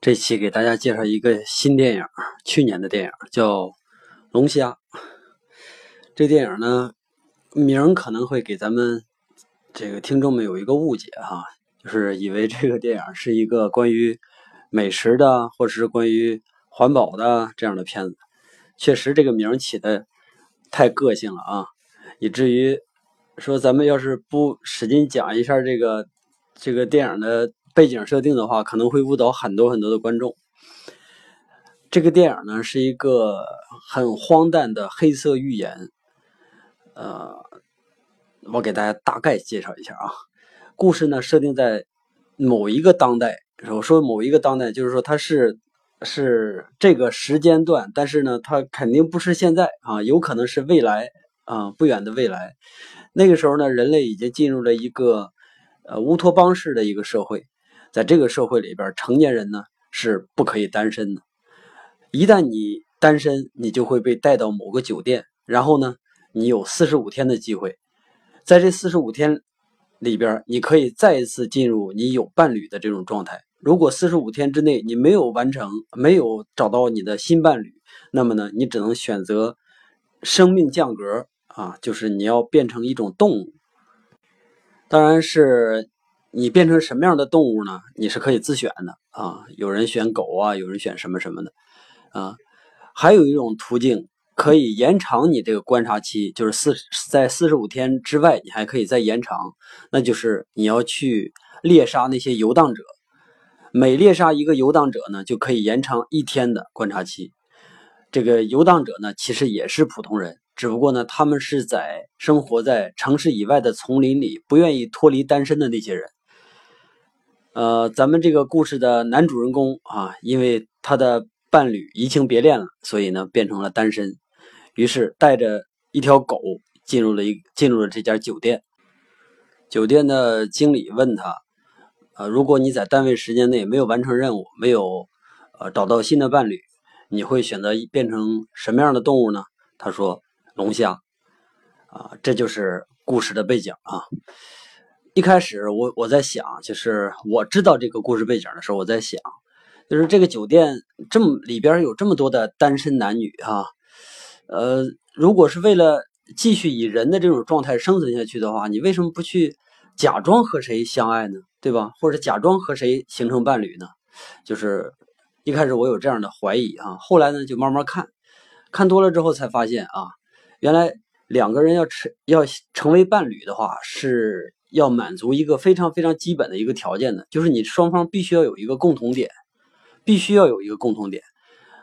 这期给大家介绍一个新电影，去年的电影叫《龙虾》。这电影呢，名可能会给咱们这个听众们有一个误解哈，就是以为这个电影是一个关于美食的，或者是关于环保的这样的片子。确实，这个名起的太个性了啊，以至于说咱们要是不使劲讲一下这个这个电影的。背景设定的话，可能会误导很多很多的观众。这个电影呢，是一个很荒诞的黑色寓言。呃，我给大家大概介绍一下啊。故事呢，设定在某一个当代。我说某一个当代，就是说它是是这个时间段，但是呢，它肯定不是现在啊，有可能是未来啊，不远的未来。那个时候呢，人类已经进入了一个呃乌托邦式的一个社会。在这个社会里边，成年人呢是不可以单身的。一旦你单身，你就会被带到某个酒店，然后呢，你有四十五天的机会，在这四十五天里边，你可以再一次进入你有伴侣的这种状态。如果四十五天之内你没有完成，没有找到你的新伴侣，那么呢，你只能选择生命降格啊，就是你要变成一种动物，当然是。你变成什么样的动物呢？你是可以自选的啊，有人选狗啊，有人选什么什么的啊。还有一种途径可以延长你这个观察期，就是四在四十五天之外，你还可以再延长，那就是你要去猎杀那些游荡者，每猎杀一个游荡者呢，就可以延长一天的观察期。这个游荡者呢，其实也是普通人。只不过呢，他们是在生活在城市以外的丛林里，不愿意脱离单身的那些人。呃，咱们这个故事的男主人公啊，因为他的伴侣移情别恋了，所以呢变成了单身，于是带着一条狗进入了一进入了这家酒店。酒店的经理问他：，呃，如果你在单位时间内没有完成任务，没有呃找到新的伴侣，你会选择变成什么样的动物呢？他说：龙虾。啊，这就是故事的背景啊。一开始我我在想，就是我知道这个故事背景的时候，我在想，就是这个酒店这么里边有这么多的单身男女啊，呃，如果是为了继续以人的这种状态生存下去的话，你为什么不去假装和谁相爱呢？对吧？或者假装和谁形成伴侣呢？就是一开始我有这样的怀疑啊，后来呢就慢慢看，看多了之后才发现啊，原来两个人要成要成为伴侣的话是。要满足一个非常非常基本的一个条件的，就是你双方必须要有一个共同点，必须要有一个共同点。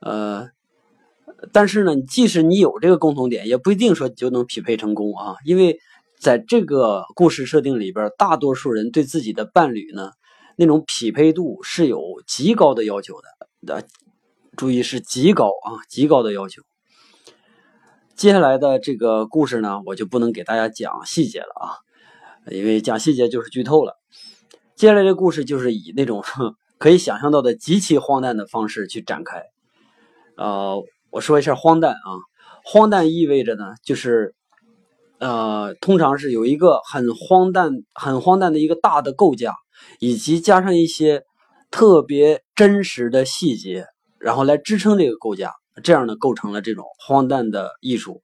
呃，但是呢，即使你有这个共同点，也不一定说就能匹配成功啊。因为在这个故事设定里边，大多数人对自己的伴侣呢，那种匹配度是有极高的要求的。的，注意是极高啊，极高的要求。接下来的这个故事呢，我就不能给大家讲细节了啊。因为讲细节就是剧透了。接下来的故事就是以那种 可以想象到的极其荒诞的方式去展开。呃，我说一下荒诞啊，荒诞意味着呢，就是呃，通常是有一个很荒诞、很荒诞的一个大的构架，以及加上一些特别真实的细节，然后来支撑这个构架，这样呢，构成了这种荒诞的艺术。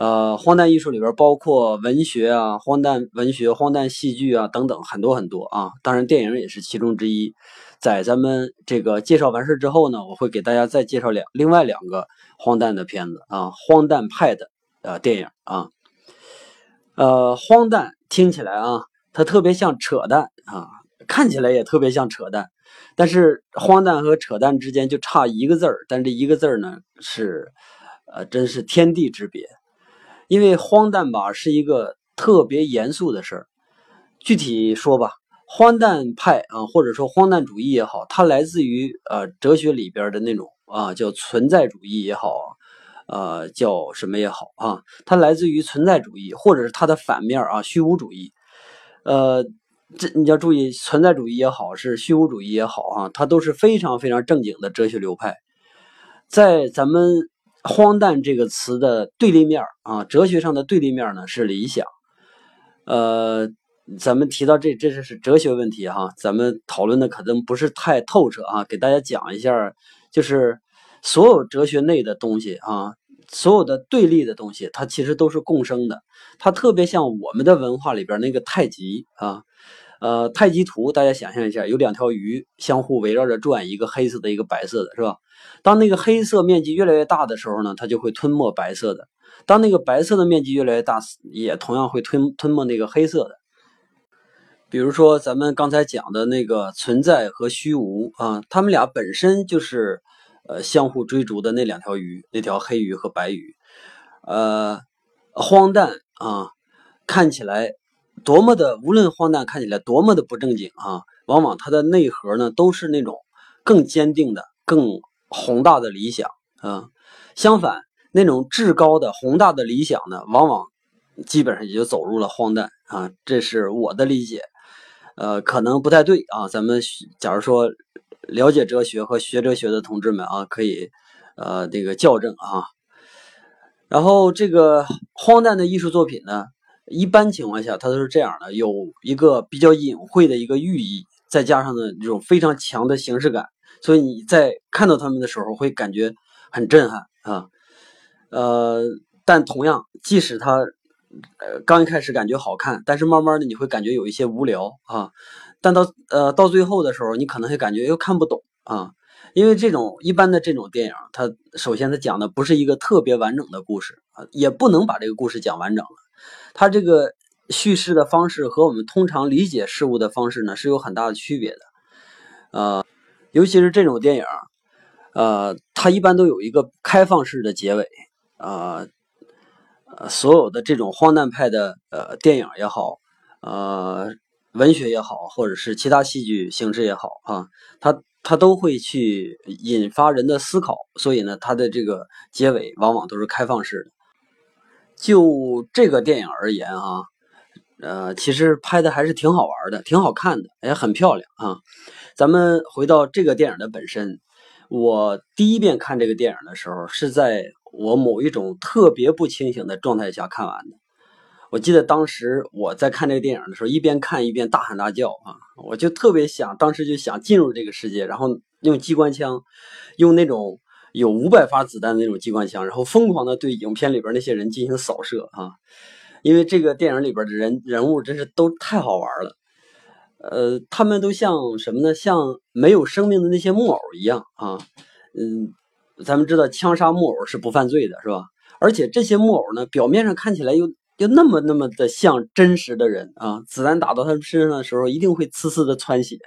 呃，荒诞艺术里边包括文学啊，荒诞文学、荒诞戏剧啊等等很多很多啊。当然，电影也是其中之一。在咱们这个介绍完事之后呢，我会给大家再介绍两另外两个荒诞的片子啊，荒诞派的呃电影啊。呃，荒诞听起来啊，它特别像扯淡啊，看起来也特别像扯淡。但是荒诞和扯淡之间就差一个字儿，但这一个字儿呢是呃，真是天地之别。因为荒诞吧是一个特别严肃的事儿，具体说吧，荒诞派啊，或者说荒诞主义也好，它来自于呃哲学里边的那种啊叫存在主义也好，呃叫什么也好啊，它来自于存在主义，或者是它的反面啊虚无主义。呃，这你要注意，存在主义也好，是虚无主义也好啊，它都是非常非常正经的哲学流派。在咱们“荒诞”这个词的对立面啊，哲学上的对立面呢是理想。呃，咱们提到这，这是是哲学问题哈，咱们讨论的可能不是太透彻啊，给大家讲一下，就是所有哲学内的东西啊。所有的对立的东西，它其实都是共生的。它特别像我们的文化里边那个太极啊，呃，太极图，大家想象一下，有两条鱼相互围绕着转，一个黑色的，一个白色的，是吧？当那个黑色面积越来越大的时候呢，它就会吞没白色的；当那个白色的面积越来越大，也同样会吞吞没那个黑色的。比如说，咱们刚才讲的那个存在和虚无啊，它们俩本身就是。呃，相互追逐的那两条鱼，那条黑鱼和白鱼，呃，荒诞啊，看起来多么的，无论荒诞看起来多么的不正经啊，往往它的内核呢都是那种更坚定的、更宏大的理想啊。相反，那种至高的宏大的理想呢，往往基本上也就走入了荒诞啊。这是我的理解，呃，可能不太对啊。咱们假如说。了解哲学和学哲学的同志们啊，可以，呃，这个校正啊。然后这个荒诞的艺术作品呢，一般情况下它都是这样的，有一个比较隐晦的一个寓意，再加上呢这种非常强的形式感，所以你在看到他们的时候会感觉很震撼啊。呃，但同样，即使它呃刚一开始感觉好看，但是慢慢的你会感觉有一些无聊啊。但到呃到最后的时候，你可能会感觉又看不懂啊，因为这种一般的这种电影，它首先它讲的不是一个特别完整的故事啊，也不能把这个故事讲完整了。它这个叙事的方式和我们通常理解事物的方式呢是有很大的区别的，呃，尤其是这种电影，呃，它一般都有一个开放式的结尾啊，呃，所有的这种荒诞派的呃电影也好，呃。文学也好，或者是其他戏剧形式也好，啊，它它都会去引发人的思考，所以呢，它的这个结尾往往都是开放式的。就这个电影而言，啊，呃，其实拍的还是挺好玩的，挺好看的，也很漂亮啊。咱们回到这个电影的本身，我第一遍看这个电影的时候，是在我某一种特别不清醒的状态下看完的。我记得当时我在看这个电影的时候，一边看一边大喊大叫啊！我就特别想，当时就想进入这个世界，然后用机关枪，用那种有五百发子弹的那种机关枪，然后疯狂的对影片里边那些人进行扫射啊！因为这个电影里边的人人物真是都太好玩了，呃，他们都像什么呢？像没有生命的那些木偶一样啊！嗯，咱们知道枪杀木偶是不犯罪的，是吧？而且这些木偶呢，表面上看起来又。又那么那么的像真实的人啊！子弹打到他们身上的时候，一定会呲呲的窜血，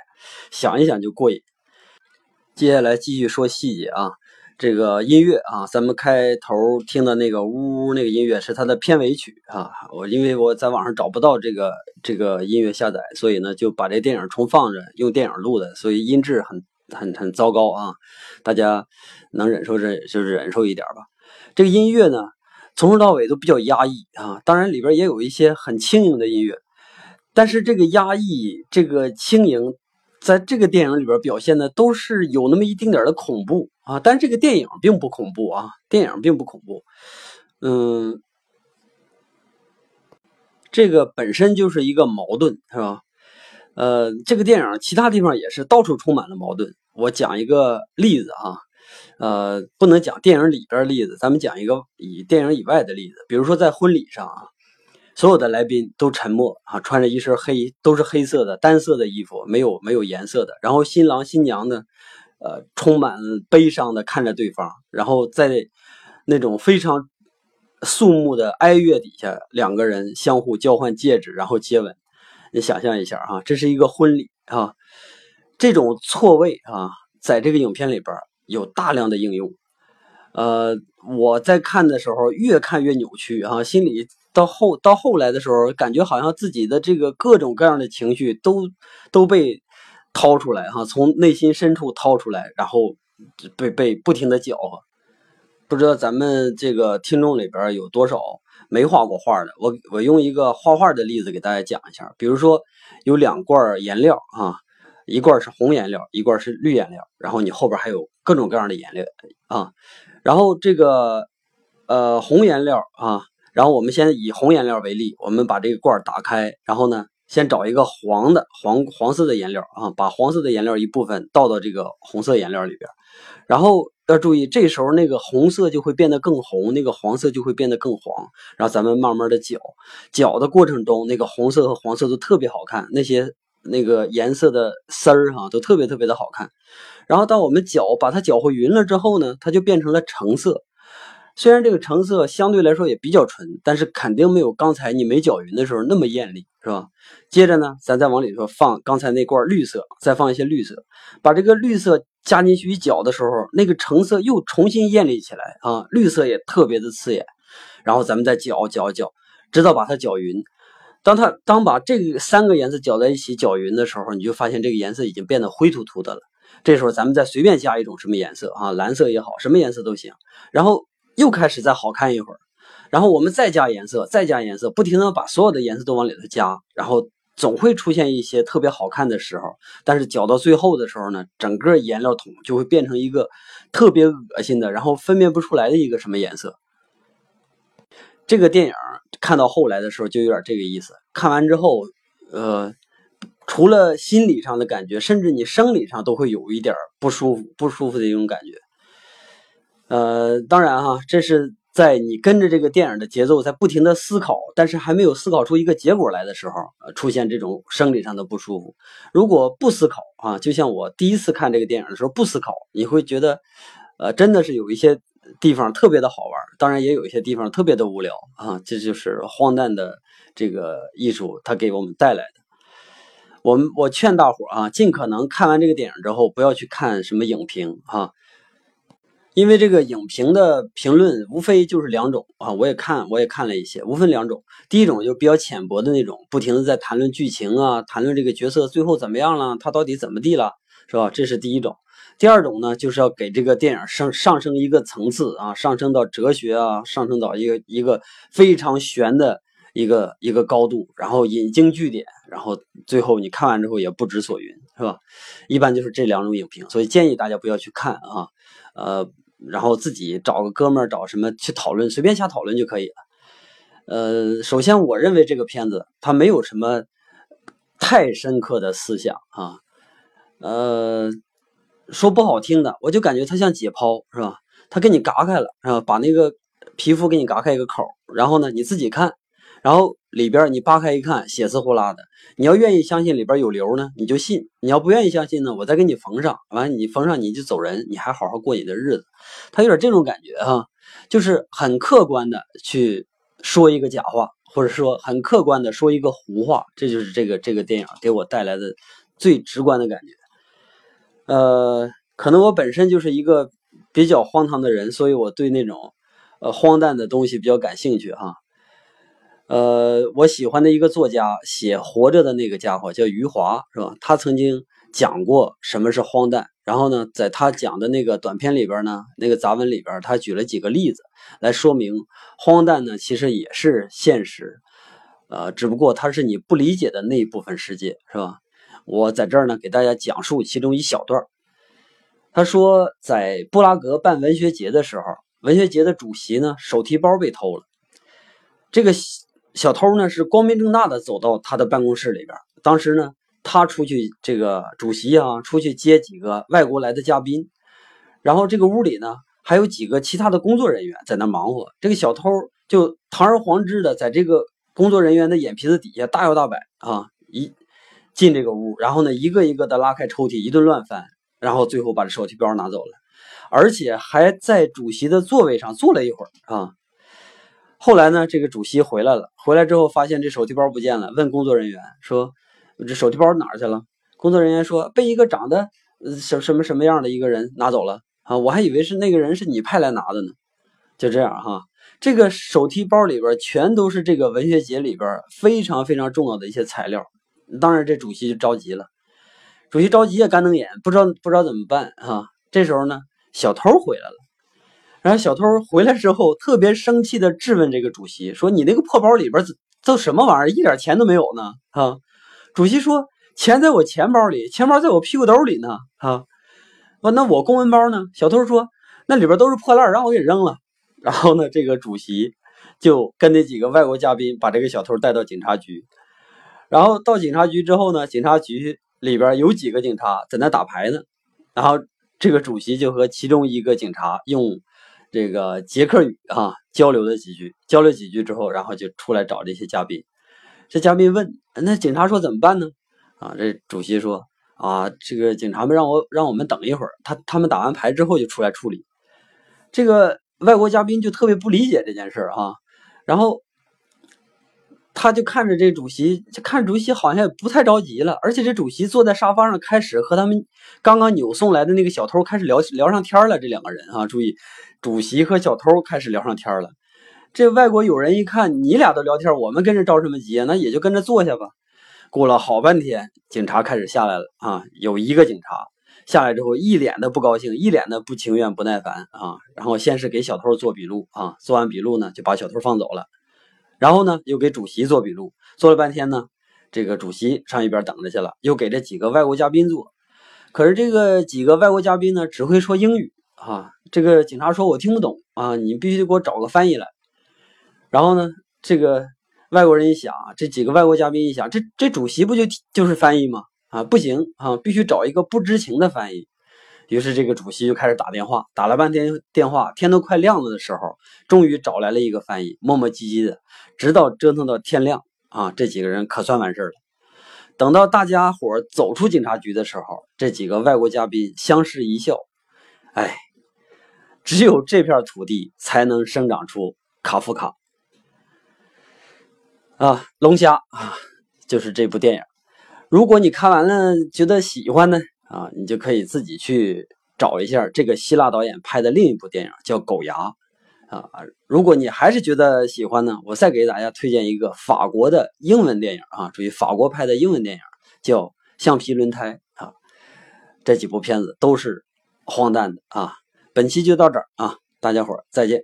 想一想就过瘾。接下来继续说细节啊，这个音乐啊，咱们开头听的那个呜呜那个音乐是它的片尾曲啊。我因为我在网上找不到这个这个音乐下载，所以呢就把这电影重放着，用电影录的，所以音质很很很糟糕啊。大家能忍受这就是忍受一点吧。这个音乐呢。从头到尾都比较压抑啊，当然里边也有一些很轻盈的音乐，但是这个压抑、这个轻盈，在这个电影里边表现的都是有那么一丁点的恐怖啊，但这个电影并不恐怖啊，电影并不恐怖，嗯，这个本身就是一个矛盾，是吧？呃，这个电影其他地方也是到处充满了矛盾，我讲一个例子啊。呃，不能讲电影里边例子，咱们讲一个以电影以外的例子。比如说在婚礼上啊，所有的来宾都沉默啊，穿着一身黑，都是黑色的单色的衣服，没有没有颜色的。然后新郎新娘呢，呃，充满悲伤的看着对方，然后在那种非常肃穆的哀乐底下，两个人相互交换戒指，然后接吻。你想象一下哈，这是一个婚礼啊，这种错位啊，在这个影片里边。有大量的应用，呃，我在看的时候越看越扭曲啊，心里到后到后来的时候，感觉好像自己的这个各种各样的情绪都都被掏出来哈，从内心深处掏出来，然后被被不停的搅和。不知道咱们这个听众里边有多少没画过画的？我我用一个画画的例子给大家讲一下，比如说有两罐颜料啊，一罐是红颜料，一罐是绿颜料，然后你后边还有各种各样的颜料啊，然后这个呃红颜料啊。然后我们先以红颜料为例，我们把这个罐打开，然后呢，先找一个黄的黄黄色的颜料啊，把黄色的颜料一部分倒到这个红色颜料里边，然后要注意，这时候那个红色就会变得更红，那个黄色就会变得更黄。然后咱们慢慢的搅，搅的过程中，那个红色和黄色都特别好看，那些那个颜色的丝儿哈都特别特别的好看。然后当我们搅把它搅和匀了之后呢，它就变成了橙色。虽然这个成色相对来说也比较纯，但是肯定没有刚才你没搅匀的时候那么艳丽，是吧？接着呢，咱再往里头放刚才那罐绿色，再放一些绿色，把这个绿色加进去一搅的时候，那个成色又重新艳丽起来啊，绿色也特别的刺眼。然后咱们再搅搅搅，直到把它搅匀。当它当把这个三个颜色搅在一起搅匀的时候，你就发现这个颜色已经变得灰秃秃的了。这时候咱们再随便加一种什么颜色啊，蓝色也好，什么颜色都行。然后。又开始再好看一会儿，然后我们再加颜色，再加颜色，不停的把所有的颜色都往里头加，然后总会出现一些特别好看的时候。但是搅到最后的时候呢，整个颜料桶就会变成一个特别恶心的，然后分辨不出来的一个什么颜色。这个电影看到后来的时候就有点这个意思。看完之后，呃，除了心理上的感觉，甚至你生理上都会有一点不舒服、不舒服的一种感觉。呃，当然哈，这是在你跟着这个电影的节奏在不停的思考，但是还没有思考出一个结果来的时候，出现这种生理上的不舒服。如果不思考啊，就像我第一次看这个电影的时候不思考，你会觉得，呃，真的是有一些地方特别的好玩，当然也有一些地方特别的无聊啊。这就是荒诞的这个艺术它给我们带来的。我们我劝大伙啊，尽可能看完这个电影之后，不要去看什么影评啊。因为这个影评的评论无非就是两种啊，我也看，我也看了一些，无分两种。第一种就是比较浅薄的那种，不停的在谈论剧情啊，谈论这个角色最后怎么样了，他到底怎么地了，是吧？这是第一种。第二种呢，就是要给这个电影上上升一个层次啊，上升到哲学啊，上升到一个一个非常玄的一个一个高度，然后引经据典，然后最后你看完之后也不知所云，是吧？一般就是这两种影评，所以建议大家不要去看啊，呃。然后自己找个哥们儿，找什么去讨论，随便瞎讨论就可以了。呃，首先我认为这个片子它没有什么太深刻的思想啊。呃，说不好听的，我就感觉它像解剖，是吧？它给你嘎开了，是吧？把那个皮肤给你嘎开一个口，然后呢，你自己看。然后里边你扒开一看，血丝呼啦的。你要愿意相信里边有瘤呢，你就信；你要不愿意相信呢，我再给你缝上。完，你缝上你就走人，你还好好过你的日子。他有点这种感觉哈，就是很客观的去说一个假话，或者说很客观的说一个胡话。这就是这个这个电影给我带来的最直观的感觉。呃，可能我本身就是一个比较荒唐的人，所以我对那种呃荒诞的东西比较感兴趣哈。呃，我喜欢的一个作家写《活着》的那个家伙叫余华，是吧？他曾经讲过什么是荒诞。然后呢，在他讲的那个短片里边呢，那个杂文里边，他举了几个例子来说明荒诞呢，其实也是现实，呃，只不过它是你不理解的那一部分世界，是吧？我在这儿呢，给大家讲述其中一小段。他说，在布拉格办文学节的时候，文学节的主席呢，手提包被偷了，这个。小偷呢是光明正大的走到他的办公室里边。当时呢，他出去这个主席啊，出去接几个外国来的嘉宾。然后这个屋里呢，还有几个其他的工作人员在那忙活。这个小偷就堂而皇之的在这个工作人员的眼皮子底下大摇大摆啊，一进这个屋，然后呢，一个一个的拉开抽屉，一顿乱翻，然后最后把这手提包拿走了，而且还在主席的座位上坐了一会儿啊。后来呢，这个主席回来了，回来之后发现这手提包不见了，问工作人员说：“这手提包哪儿去了？”工作人员说：“被一个长得什什么什么样的一个人拿走了啊！我还以为是那个人是你派来拿的呢。”就这样哈，这个手提包里边全都是这个文学节里边非常非常重要的一些材料。当然，这主席就着急了。主席着急也干瞪眼，不知道不知道怎么办啊。这时候呢，小偷回来了。然后小偷回来之后，特别生气的质问这个主席说：“你那个破包里边都什么玩意儿？一点钱都没有呢？”啊，主席说：“钱在我钱包里，钱包在我屁股兜里呢。”啊，那我公文包呢？小偷说：“那里边都是破烂，让我给扔了。”然后呢，这个主席就跟那几个外国嘉宾把这个小偷带到警察局。然后到警察局之后呢，警察局里边有几个警察在那打牌呢。然后这个主席就和其中一个警察用这个捷克语啊交流了几句，交流几句之后，然后就出来找这些嘉宾。这嘉宾问：“那警察说怎么办呢？”啊，这主席说：“啊，这个警察们让我让我们等一会儿，他他们打完牌之后就出来处理。”这个。外国嘉宾就特别不理解这件事儿哈，然后他就看着这主席，就看主席好像也不太着急了，而且这主席坐在沙发上，开始和他们刚刚扭送来的那个小偷开始聊聊上天了。这两个人啊，注意，主席和小偷开始聊上天了。这外国友人一看你俩都聊天，我们跟着着什么急啊？那也就跟着坐下吧。过了好半天，警察开始下来了啊，有一个警察。下来之后，一脸的不高兴，一脸的不情愿、不耐烦啊。然后先是给小偷做笔录啊，做完笔录呢，就把小偷放走了。然后呢，又给主席做笔录，做了半天呢，这个主席上一边等着去了，又给这几个外国嘉宾做。可是这个几个外国嘉宾呢，只会说英语啊。这个警察说：“我听不懂啊，你必须得给我找个翻译来。”然后呢，这个外国人一想，这几个外国嘉宾一想，这这主席不就就是翻译吗？啊，不行啊，必须找一个不知情的翻译。于是这个主席就开始打电话，打了半天电话，天都快亮了的时候，终于找来了一个翻译，磨磨唧唧的，直到折腾到天亮啊，这几个人可算完事儿了。等到大家伙走出警察局的时候，这几个外国嘉宾相视一笑，哎，只有这片土地才能生长出卡夫卡啊，龙虾啊，就是这部电影。如果你看完了觉得喜欢呢，啊，你就可以自己去找一下这个希腊导演拍的另一部电影，叫《狗牙》啊。如果你还是觉得喜欢呢，我再给大家推荐一个法国的英文电影啊，属于法国拍的英文电影，叫《橡皮轮胎》啊。这几部片子都是荒诞的啊。本期就到这儿啊，大家伙儿再见。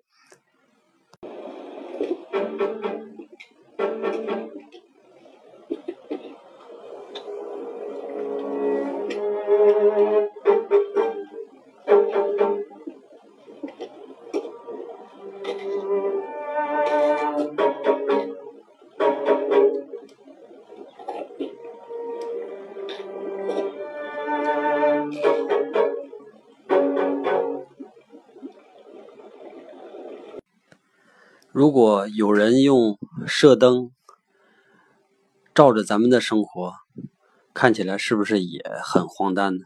如果有人用射灯照着咱们的生活，看起来是不是也很荒诞呢？